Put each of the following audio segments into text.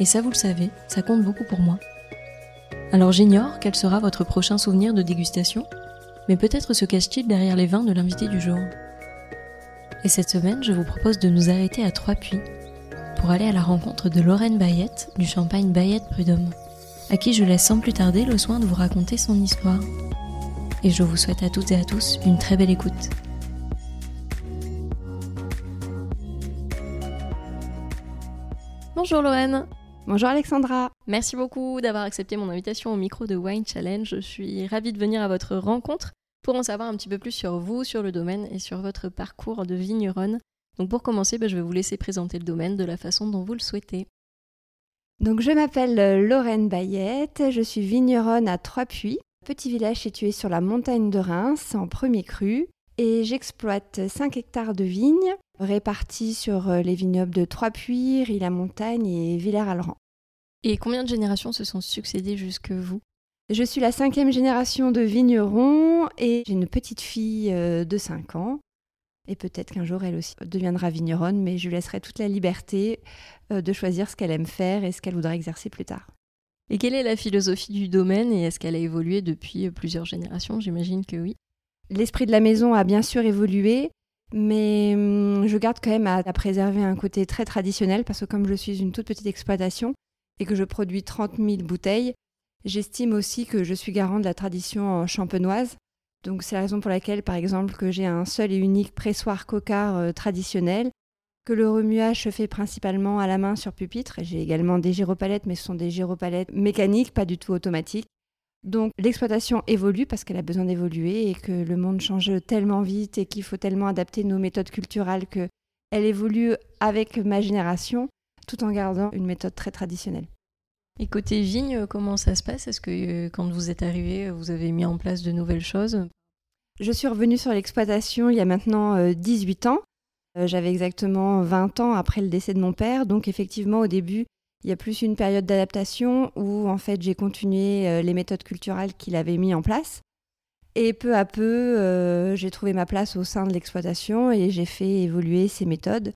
et ça, vous le savez, ça compte beaucoup pour moi. Alors j'ignore quel sera votre prochain souvenir de dégustation, mais peut-être se cache-t-il derrière les vins de l'invité du jour. Et cette semaine, je vous propose de nous arrêter à Trois-Puits pour aller à la rencontre de Lorraine Bayette du champagne Bayette Prud'homme, à qui je laisse sans plus tarder le soin de vous raconter son histoire. Et je vous souhaite à toutes et à tous une très belle écoute. Bonjour Lorraine Bonjour Alexandra. Merci beaucoup d'avoir accepté mon invitation au micro de Wine Challenge. Je suis ravie de venir à votre rencontre pour en savoir un petit peu plus sur vous, sur le domaine et sur votre parcours de vigneronne. Donc pour commencer, bah, je vais vous laisser présenter le domaine de la façon dont vous le souhaitez. Donc je m'appelle euh, Lorraine Bayette, je suis vigneronne à Trois-Puits, petit village situé sur la montagne de Reims en premier cru et j'exploite 5 hectares de vignes répartis sur euh, les vignobles de Trois-Puits, Ris-la-Montagne et Villers-Alran. Et combien de générations se sont succédées jusque vous? Je suis la cinquième génération de vignerons et j'ai une petite fille euh, de 5 ans. Et peut-être qu'un jour elle aussi deviendra vigneronne, mais je lui laisserai toute la liberté euh, de choisir ce qu'elle aime faire et ce qu'elle voudra exercer plus tard. Et quelle est la philosophie du domaine et est-ce qu'elle a évolué depuis plusieurs générations? J'imagine que oui. L'esprit de la maison a bien sûr évolué, mais hum, je garde quand même à, préserver un côté très traditionnel parce que comme je suis une toute petite exploitation et que je produis 30 000 bouteilles, j'estime aussi que je suis garant de la tradition champenoise. Donc c'est la raison pour laquelle, par exemple, que j'ai un seul et unique pressoir cocard euh, traditionnel, que le remuage se fait principalement à la main sur pupitre. J'ai également des gyropalettes, mais ce sont des gyropalettes mécaniques, pas du tout automatiques. Donc l'exploitation évolue parce qu'elle a besoin d'évoluer et que le monde change tellement vite et qu'il faut tellement adapter nos méthodes culturelles que elle évolue avec ma génération tout en gardant une méthode très traditionnelle. Et côté vigne, comment ça se passe? Est-ce que euh, quand vous êtes arrivé, vous avez mis en place de nouvelles choses? Je suis revenue sur l'exploitation il y a maintenant 18 euh, ans. Euh, j'avais exactement 20 ans après le décès de mon père, donc effectivement au début, il y a plus une période d'adaptation où en fait j'ai continué euh, les méthodes culturelles qu'il avait mis en place. Et peu à peu, euh, j'ai trouvé ma place au sein de l'exploitation et j'ai fait évoluer ces méthodes.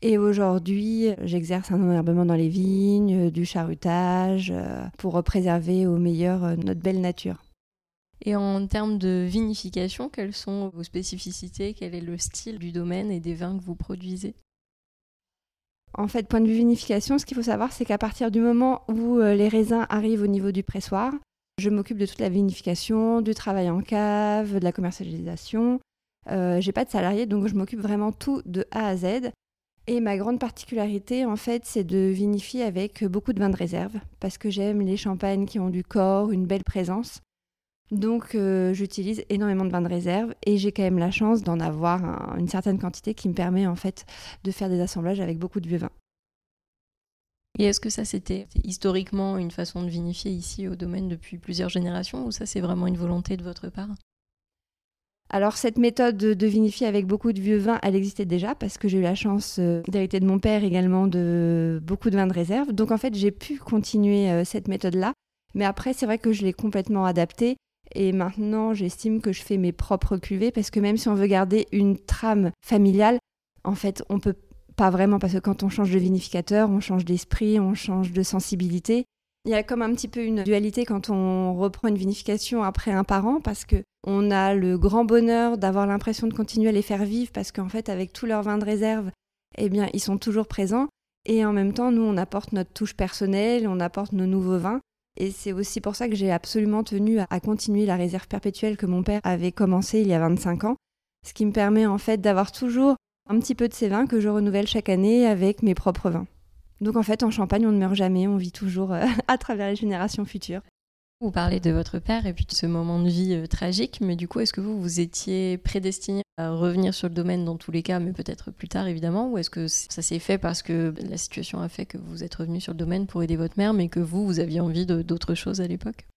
Et aujourd'hui, j'exerce un enherbement dans les vignes, du charutage, euh, pour préserver au meilleur notre belle nature. Et en termes de vinification, quelles sont vos spécificités? Quel est le style du domaine et des vins que vous produisez? En fait, point de vue vinification, ce qu'il faut savoir, c'est qu'à partir du moment où euh, les raisins arrivent au niveau du pressoir, je m'occupe de toute la vinification, du travail en cave, de la commercialisation. Euh, j'ai pas de salariés, donc je m'occupe vraiment tout de A à Z. Et ma grande particularité, en fait, c'est de vinifier avec beaucoup de vins de réserve, parce que j'aime les champagnes qui ont du corps, une belle présence. Donc euh, j'utilise énormément de vins de réserve et j'ai quand même la chance d'en avoir une certaine quantité qui me permet en fait de faire des assemblages avec beaucoup de vieux vins. Et est-ce que ça c'était historiquement une façon de vinifier ici au domaine depuis plusieurs générations ou ça c'est vraiment une volonté de votre part? Alors cette méthode de vinifier avec beaucoup de vieux vins, elle existait déjà parce que j'ai eu la chance euh, d'hériter de mon père également de beaucoup de vins de réserve. Donc en fait j'ai pu continuer euh, cette méthode-là. Mais après c'est vrai que je l'ai complètement adaptée et maintenant, j'estime que je fais mes propres cuvées parce que même si on veut garder une trame familiale, en fait, on peut pas vraiment parce que quand on change de vinificateur, on change d'esprit, on change de sensibilité. Il y a comme un petit peu une dualité quand on reprend une vinification après un parent parce que on a le grand bonheur d'avoir l'impression de continuer à les faire vivre parce qu'en fait avec tous leurs vins de réserve, eh bien ils sont toujours présents et en même temps nous on apporte notre touche personnelle, on apporte nos nouveaux vins Et c'est aussi pour ça que j'ai absolument tenu à continuer la réserve perpétuelle que mon père avait commencée il y a 25 ans. Ce qui me permet en fait d'avoir toujours un petit peu de ces vins que je renouvelle chaque année avec mes propres vins. Donc en fait, en Champagne, on ne meurt jamais, on vit toujours euh, à travers les générations futures. Vous parlez de votre père et puis de ce moment de vie euh, tragique, mais du coup, est-ce que vous, vous étiez prédestiné à revenir sur le domaine dans tous les cas, mais peut-être plus tard évidemment, ou est-ce que ça s'est fait parce que la situation a fait que vous êtes revenu sur le domaine pour aider votre mère, mais que vous, vous aviez envie d'autres choses à l'époque?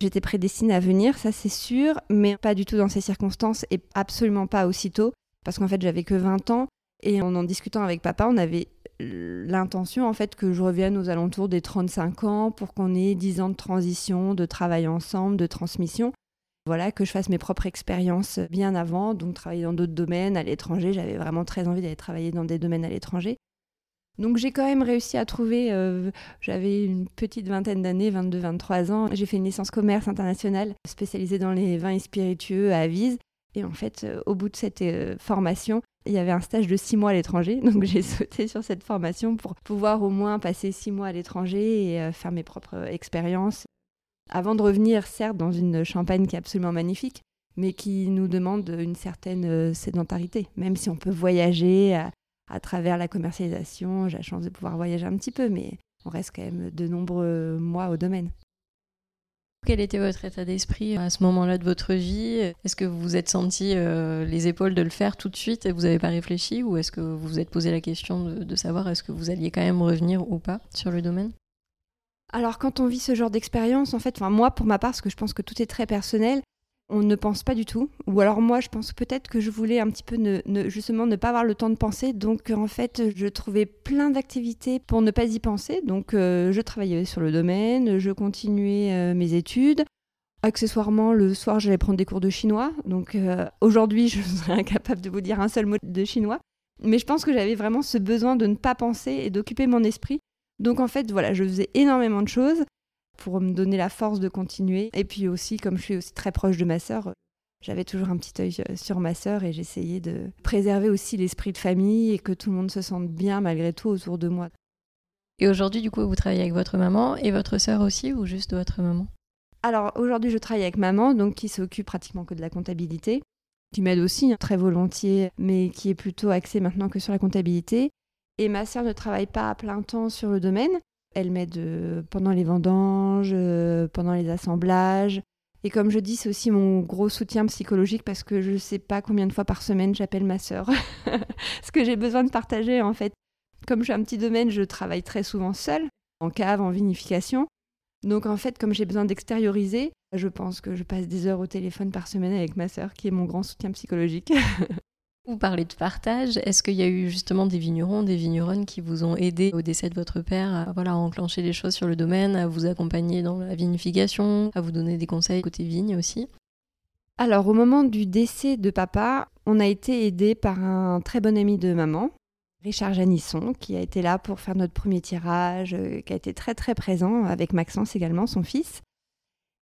J'étais prédestinée à venir, ça c'est sûr, mais pas du tout dans ces circonstances et absolument pas aussitôt, parce qu'en fait j'avais que 20 ans et en en discutant avec papa, on avait l'intention en fait que je revienne aux alentours des 35 ans pour qu'on ait 10 ans de transition, de travail ensemble, de transmission. Voilà, que je fasse mes propres expériences bien avant, donc travailler dans d'autres domaines à l'étranger. J'avais vraiment très envie d'aller travailler dans des domaines à l'étranger. Donc j'ai quand même réussi à trouver, euh, j'avais une petite vingtaine d'années, 22-23 ans, j'ai fait une licence commerce internationale spécialisée dans les vins et spiritueux à Avise. Et en fait, euh, au bout de cette euh, formation, il y avait un stage de six mois à l'étranger, donc j'ai sauté sur cette formation pour pouvoir au moins passer six mois à l'étranger et euh, faire mes propres expériences. Avant de revenir, certes, dans une Champagne qui est absolument magnifique, mais qui nous demande une certaine euh, sédentarité, même si on peut voyager à, à travers la commercialisation. J'ai la chance de pouvoir voyager un petit peu, mais on reste quand même de nombreux mois au domaine. Quel était votre état d'esprit à ce moment-là de votre vie? Est-ce que vous vous êtes senti euh, les épaules de le faire tout de suite et vous n'avez pas réfléchi? Ou est-ce que vous vous êtes posé la question de, savoir est-ce que vous alliez quand même revenir ou pas sur le domaine? Alors quand on vit ce genre d'expérience, en fait, moi pour ma part, parce que je pense que tout est très personnel, on ne pense pas du tout. Ou alors moi, je pense peut-être que je voulais un petit peu ne, justement ne pas avoir le temps de penser. Donc en fait, je trouvais plein d'activités pour ne pas y penser. Donc euh, je travaillais sur le domaine, je continuais euh, mes études. Accessoirement, le soir, j'allais prendre des cours de chinois. Donc euh, aujourd'hui, je serais incapable de vous dire un seul mot de chinois. Mais je pense que j'avais vraiment ce besoin de ne pas penser et d'occuper mon esprit. Donc en fait, voilà, je faisais énormément de choses pour me donner la force de continuer. Et puis aussi, comme je suis aussi très proche de ma sœur, j'avais toujours un petit œil sur ma sœur et j'essayais de préserver aussi l'esprit de famille et que tout le monde se sente bien malgré tout autour de moi. Et aujourd'hui, du coup, vous travaillez avec votre maman et votre sœur aussi ou juste votre maman? Alors aujourd'hui, je travaille avec maman, donc qui s'occupe pratiquement que de la comptabilité, qui m'aide aussi hein, très volontiers, mais qui est plutôt axée maintenant que sur la comptabilité. Et ma sœur ne travaille pas à plein temps sur le domaine, elle m'aide euh, pendant les vendanges, euh, pendant les assemblages. Et comme je dis, c'est aussi mon gros soutien psychologique parce que je ne sais pas combien de fois par semaine j'appelle ma sœur. Ce que j'ai besoin de partager en fait. Comme j'ai un petit domaine, je travaille très souvent seule, en cave, en vinification. Donc en fait, comme j'ai besoin d'extérioriser, je pense que je passe des heures au téléphone par semaine avec ma sœur, qui est mon grand soutien psychologique. Vous parlez de partage. Est-ce qu'il y a eu justement des vignerons, des vigneronnes qui vous ont aidé au décès de votre père à, voilà, enclencher les choses sur le domaine, à vous accompagner dans la vinification, à vous donner des conseils côté vigne aussi? Alors, au moment du décès de papa, on a été aidé par un très bon ami de maman, Richard Janisson, qui a été là pour faire notre premier tirage, euh, qui a été très très présent avec Maxence également, son fils.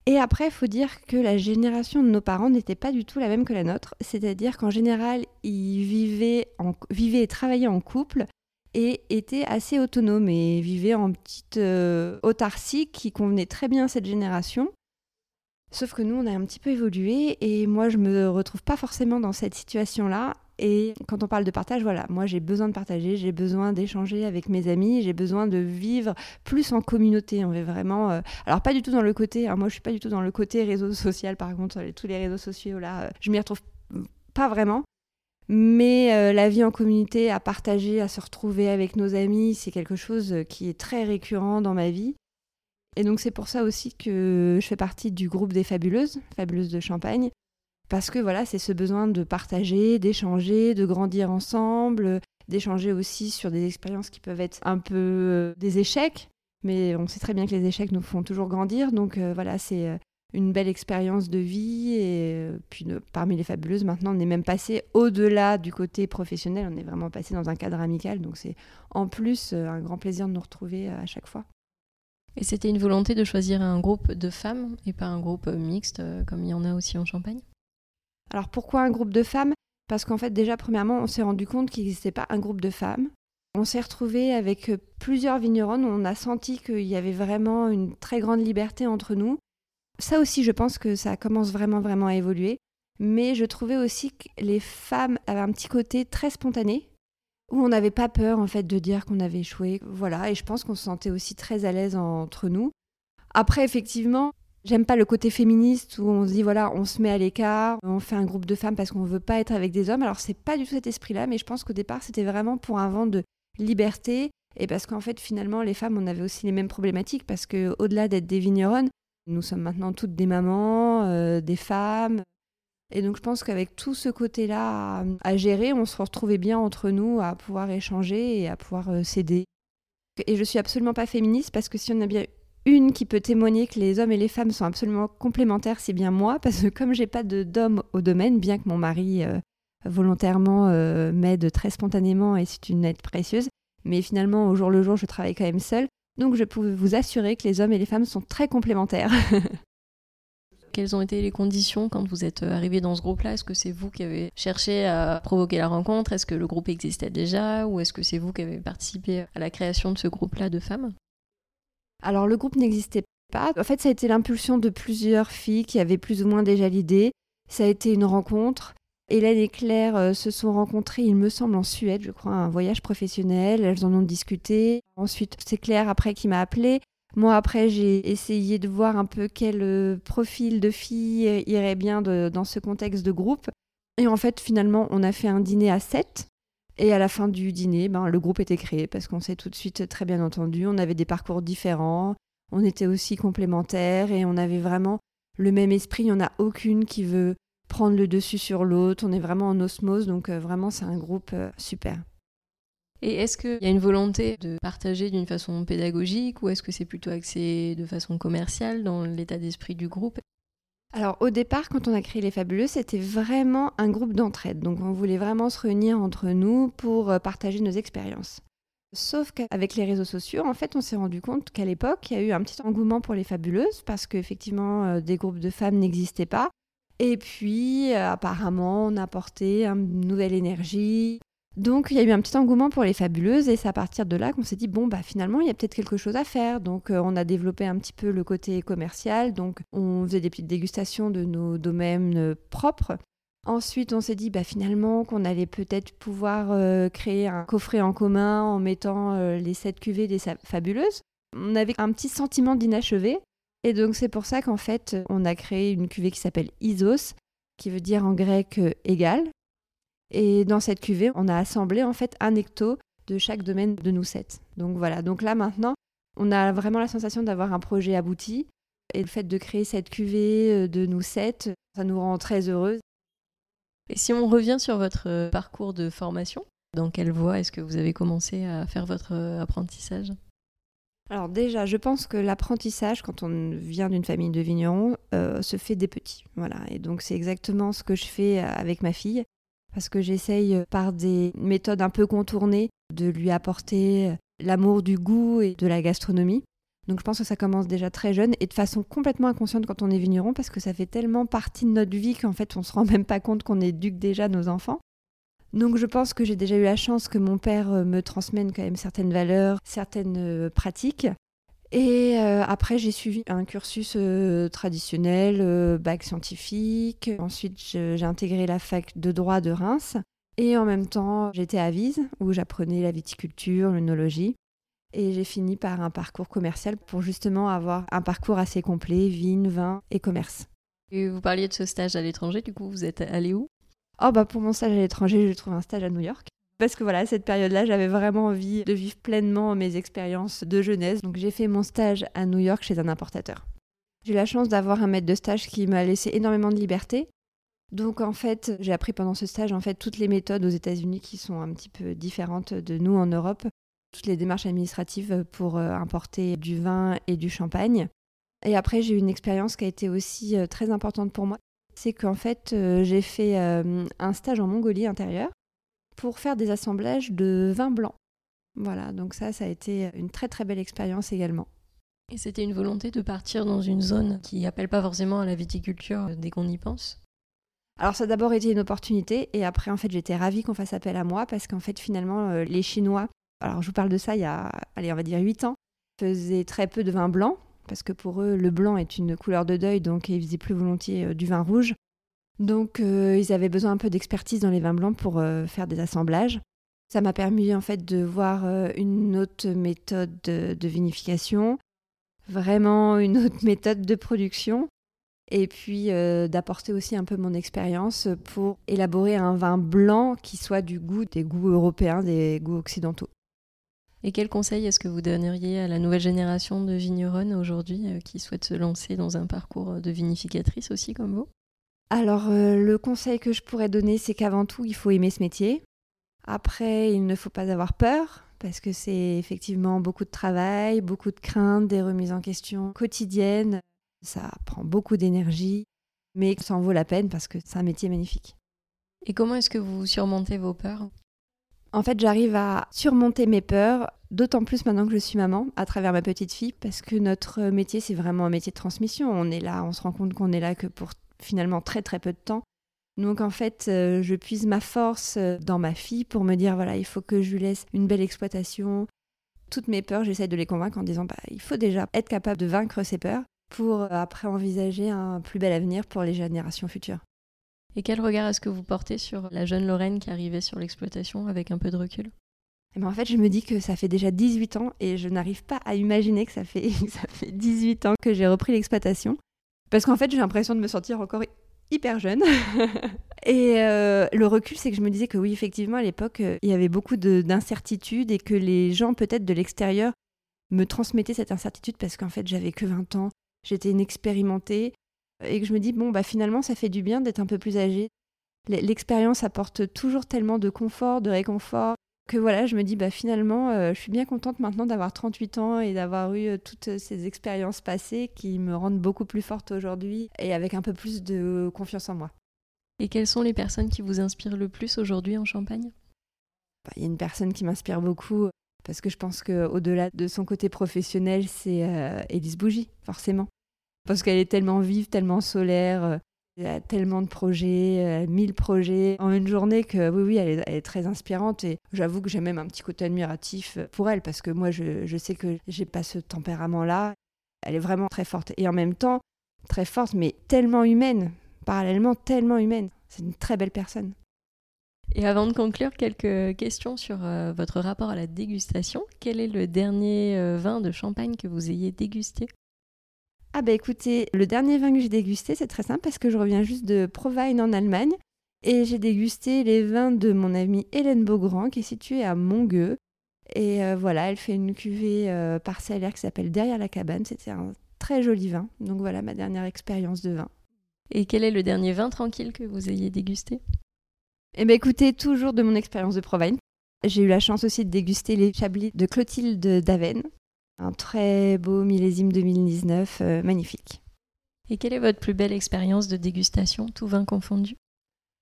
Et après, il faut dire que la génération de nos parents n'était pas du tout la même que la nôtre. C'est-à-dire qu'en général, ils vivaient, et travaillaient en couple et étaient assez autonomes et vivaient en petite euh, autarcie qui convenait très bien à cette génération. Sauf que nous, on a un petit peu évolué et moi, je me retrouve pas forcément dans cette situation-là. Et quand on parle de partage, voilà, moi j'ai besoin de partager, j'ai besoin d'échanger avec mes amis, j'ai besoin de vivre plus en communauté. On veut vraiment, euh, alors pas du tout dans le côté, hein, moi je suis pas du tout dans le côté réseau social. Par contre, tous les réseaux sociaux là, euh, je m'y retrouve pas vraiment. Mais euh, la vie en communauté, à partager, à se retrouver avec nos amis, c'est quelque chose qui est très récurrent dans ma vie. Et donc c'est pour ça aussi que je fais partie du groupe des Fabuleuses, Fabuleuses de Champagne, parce que voilà, c'est ce besoin de partager, d'échanger, de grandir ensemble, d'échanger aussi sur des expériences qui peuvent être un peu euh, des échecs, mais on sait très bien que les échecs nous font toujours grandir, donc euh, voilà, c'est euh, une belle expérience de vie. Et puis parmi les fabuleuses maintenant on est même passé au-delà du côté professionnel, on est vraiment passé dans un cadre amical, donc c'est en plus un grand plaisir de nous retrouver à chaque fois. Et c'était une volonté de choisir un groupe de femmes et pas un groupe mixte comme il y en a aussi en Champagne? Alors pourquoi un groupe de femmes? Parce qu'en fait déjà premièrement on s'est rendu compte qu'il n'existait pas un groupe de femmes. On s'est retrouvé avec plusieurs vignerons, on a senti qu'il y avait vraiment une très grande liberté entre nous. Ça aussi, je pense que ça commence vraiment, vraiment à évoluer. Mais je trouvais aussi que les femmes avaient un petit côté très spontané, où on n'avait pas peur en fait de dire qu'on avait échoué. Voilà, et je pense qu'on se sentait aussi très à l'aise entre nous. Après, effectivement, j'aime pas le côté féministe où on se dit voilà, on se met à l'écart, on fait un groupe de femmes parce qu'on veut pas être avec des hommes. Alors c'est pas du tout cet esprit-là, mais je pense qu'au départ c'était vraiment pour un vent de liberté et parce qu'en fait finalement les femmes on avait aussi les mêmes problématiques parce que au-delà d'être des vigneronnes, nous sommes maintenant toutes des mamans, euh, des femmes, et donc je pense qu'avec tout ce côté-là à, gérer, on se retrouvait bien entre nous à pouvoir échanger et à pouvoir euh, s'aider. Et je suis absolument pas féministe parce que si on a bien une qui peut témoigner que les hommes et les femmes sont absolument complémentaires, c'est bien moi, parce que comme j'ai pas d'homme au domaine, bien que mon mari euh, volontairement euh, m'aide très spontanément et c'est une aide précieuse, mais finalement au jour le jour je travaille quand même seule, donc je peux vous assurer que les hommes et les femmes sont très complémentaires. Quelles ont été les conditions quand vous êtes euh, arrivé dans ce groupe-là? Est-ce que c'est vous qui avez cherché à provoquer la rencontre? Est-ce que le groupe existait déjà? Ou est-ce que c'est vous qui avez participé à la création de ce groupe-là de femmes? Alors le groupe n'existait pas. En fait, ça a été l'impulsion de plusieurs filles qui avaient plus ou moins déjà l'idée. Ça a été une rencontre. Hélène et Claire euh, se sont rencontrées, il me semble, en Suède, je crois, un voyage professionnel. Elles en ont discuté. Ensuite, c'est Claire après qui m'a appelée. Moi, après, j'ai essayé de voir un peu quel euh, profil de fille irait bien dans ce contexte de groupe. Et en fait, finalement, on a fait un dîner à 7. Et à la fin du dîner, ben, le groupe était créé parce qu'on s'est tout de suite très bien entendu. On avait des parcours différents, on était aussi complémentaires et on avait vraiment le même esprit. Il n'y en a aucune qui veut prendre le dessus sur l'autre. On est vraiment en osmose, donc euh, vraiment, c'est un groupe super. Et est-ce qu'il y a une volonté de partager d'une façon pédagogique ou est-ce que c'est plutôt axé de façon commerciale dans l'état d'esprit du groupe? Alors au départ, quand on a créé Les Fabuleux, c'était vraiment un groupe d'entraide. Donc on voulait vraiment se réunir entre nous pour euh, partager nos expériences. Sauf qu'avec les réseaux sociaux, en fait, on s'est rendu compte qu'à l'époque, il y a eu un petit engouement pour les fabuleuses parce qu'effectivement, euh, des groupes de femmes n'existaient pas. Et puis, euh, apparemment, on a apporté une nouvelle énergie, donc il y a eu un petit engouement pour les fabuleuses et c'est à partir de là qu'on s'est dit bon bah finalement il y a peut-être quelque chose à faire. Donc euh, on a développé un petit peu le côté commercial, donc on faisait des petites dégustations de nos domaines euh, propres. Ensuite, on s'est dit bah, finalement qu'on allait peut-être pouvoir euh, créer un coffret en commun en mettant les sept cuvées des fabuleuses. On avait un petit sentiment d'inachevé. Et donc c'est pour ça qu'en fait, on a créé une cuvée qui s'appelle Isos, qui veut dire en grec égal, et dans cette cuvée, on a assemblé en fait un hecto de chaque domaine de nous sept. Donc voilà, donc là maintenant, on a vraiment la sensation d'avoir un projet abouti. Et le fait de créer cette cuvée euh, de nous sept, ça nous rend très heureuses. Et si on revient sur votre euh, parcours de formation, dans quelle voie est-ce que vous avez commencé à faire votre euh, apprentissage? Alors déjà, je pense que l'apprentissage, quand on vient d'une famille de vignerons, se fait des petits. Voilà. Et donc c'est exactement ce que je fais avec ma fille parce que j'essaye euh, par des méthodes un peu contournées de lui apporter euh, l'amour du goût et de la gastronomie. Donc je pense que ça commence déjà très jeune et de façon complètement inconsciente quand on est vigneron parce que ça fait tellement partie de notre vie qu'en fait on se rend même pas compte qu'on éduque déjà nos enfants. Donc je pense que j'ai déjà eu la chance que mon père euh, me transmette quand même certaines valeurs, certaines pratiques et euh, après, j'ai suivi un cursus euh, traditionnel, euh, bac scientifique. Ensuite, j'ai intégré la fac de droit de Reims. Et en même temps, j'étais à Vise, où j'apprenais la viticulture, l'œnologie. Et j'ai fini par un parcours commercial pour justement avoir un parcours assez complet, vin, vin et commerce. Et vous parliez de ce stage à l'étranger, du coup, vous êtes allé où? Oh bah pour mon stage à l'étranger, j'ai trouvé un stage à New York. Parce que voilà, cette période-là, j'avais vraiment envie de vivre pleinement mes expériences de jeunesse. Donc j'ai fait mon stage à New York chez un importateur. J'ai eu la chance d'avoir un maître de stage qui m'a laissé énormément de liberté. Donc en fait, j'ai appris pendant ce stage en fait toutes les méthodes aux États-Unis qui sont un petit peu différentes de nous en Europe, toutes les démarches administratives pour euh, importer du vin et du champagne. Et après, j'ai eu une expérience qui a été aussi euh, très importante pour moi. C'est qu'en fait, euh, j'ai fait un stage en Mongolie intérieure pour faire des assemblages de vin blanc. Voilà, donc ça, ça a été une très très belle expérience également. Et c'était une volonté de partir dans une zone qui n'appelle pas forcément à la viticulture dès qu'on y pense? Alors ça a d'abord été une opportunité et après en fait j'étais ravie qu'on fasse appel à moi parce qu'en fait finalement euh, les Chinois Alors je vous parle de ça il y a, allez, on va dire 8 ans. Faisaient très peu de vin blanc, parce que pour eux, le blanc est une couleur de deuil, donc ils faisaient plus volontiers du vin rouge. Donc ils avaient besoin un peu d'expertise dans les vins blancs pour faire des assemblages. Ça m'a permis en fait de voir une autre méthode de vinification, vraiment une autre méthode de production et puis euh, d'apporter aussi un peu mon expérience pour élaborer un vin blanc qui soit du goût des goûts européens, des goûts occidentaux. Et quel conseil est-ce que vous donneriez à la nouvelle génération de vigneronnes aujourd'hui euh, qui souhaitent se lancer dans un parcours de vinificatrice aussi comme vous? Alors euh, le conseil que je pourrais donner, c'est qu'avant tout, il faut aimer ce métier. Après, il ne faut pas avoir peur parce que c'est effectivement beaucoup de travail, beaucoup de craintes, des remises en question quotidiennes. Ça prend beaucoup d'énergie, mais ça en vaut la peine parce que c'est un métier magnifique. Et comment est-ce que vous surmontez vos peurs? En fait, j'arrive à surmonter mes peurs, d'autant plus maintenant que je suis maman, à travers ma petite fille, parce que notre métier, c'est vraiment un métier de transmission. On est là, on se rend compte qu'on est là que pour finalement très très peu de temps. Donc en fait, euh, je puise ma force euh, dans ma fille pour me dire voilà, il faut que je lui laisse une belle exploitation. Toutes mes peurs, j'essaie de les convaincre en disant bah, il faut déjà être capable de vaincre ses peurs pour euh, après envisager un plus bel avenir pour les générations futures. Et quel regard est-ce que vous portez sur la jeune Lorraine qui arrivait sur l'exploitation avec un peu de recul? Et eh ben, en fait, je me dis que ça fait déjà 18 ans et je n'arrive pas à imaginer que ça fait, ça fait 18 ans que j'ai repris l'exploitation. Parce qu'en fait, j'ai l'impression de me sentir encore hyper jeune. et euh, le recul, c'est que je me disais que oui, effectivement, à l'époque, euh, il y avait beaucoup d'incertitudes et que les gens, peut-être de l'extérieur, me transmettaient cette incertitude parce qu'en fait, j'avais que 20 ans, j'étais inexpérimentée et que je me dis, bon, bah finalement, ça fait du bien d'être un peu plus âgée. L'expérience apporte toujours tellement de confort, de réconfort, que voilà, je me dis, bah finalement, euh, je suis bien contente maintenant d'avoir 38 ans et d'avoir eu euh, toutes ces expériences passées qui me rendent beaucoup plus forte aujourd'hui et avec un peu plus de confiance en moi. Et quelles sont les personnes qui vous inspirent le plus aujourd'hui en Champagne? Bah, Il y a une personne qui m'inspire beaucoup parce que je pense qu'au-delà de son côté professionnel, c'est euh, Élise Bougie, forcément. Parce qu'elle est tellement vive, tellement solaire, y a tellement de projets, euh, mille projets en une journée que oui, oui, elle est, très inspirante et j'avoue que j'ai même un petit côté admiratif pour elle parce que moi, je, sais que j'ai pas ce tempérament-là. Elle est vraiment très forte et en même temps très forte, mais tellement humaine, parallèlement tellement humaine. C'est une très belle personne. Et avant de conclure, quelques questions sur euh, votre rapport à la dégustation. Quel est le dernier euh, vin de champagne que vous ayez dégusté? Ah bah écoutez, le dernier vin que j'ai dégusté, c'est très simple parce que je reviens juste de Provine en Allemagne et j'ai dégusté les vins de mon amie Hélène Beaugrand qui est située à Mongueux. Et euh, voilà, elle fait une cuvée euh, parcellaire qui s'appelle Derrière la cabane. C'était un très joli vin. Donc voilà ma dernière expérience de vin. Et quel est le dernier vin tranquille que vous ayez dégusté? Eh bien écoutez, toujours de mon expérience de Provine. J'ai eu la chance aussi de déguster les chablis de Clotilde Daven, un très beau millésime 2019, euh, magnifique. Et quelle est votre plus belle expérience de dégustation, tout vin confondu?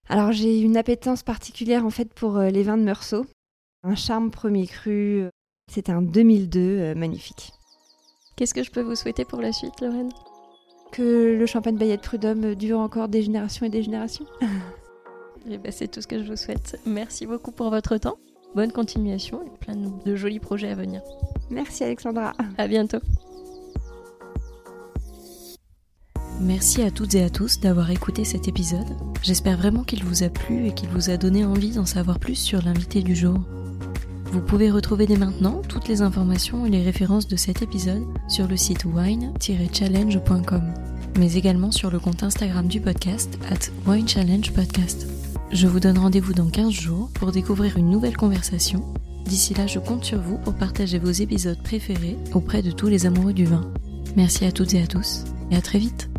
Alors j'ai une appétence particulière en fait pour euh, les vins de Meursault. Un charme premier cru, euh, c'est un 2002 magnifique. Qu'est-ce que je peux vous souhaiter pour la suite, Lorraine? Que le champagne Bayette Prud'homme dure encore des générations et des générations. et eh ben, c'est tout ce que je vous souhaite. Merci beaucoup pour votre temps. Bonne continuation et plein de jolis projets à venir. Merci Alexandra. À bientôt. Merci à toutes et à tous d'avoir écouté cet épisode. J'espère vraiment qu'il vous a plu et qu'il vous a donné envie d'en savoir plus sur l'invité du jour. Vous pouvez retrouver dès maintenant toutes les informations et les références de cet épisode sur le site wine-challenge.com, mais également sur le compte Instagram du podcast at winechallengepodcast. Je vous donne rendez-vous dans 15 jours pour découvrir une nouvelle conversation D'ici là, je compte sur vous pour partager vos épisodes préférés auprès de tous les amoureux du vin. Merci à toutes et à tous, et à très vite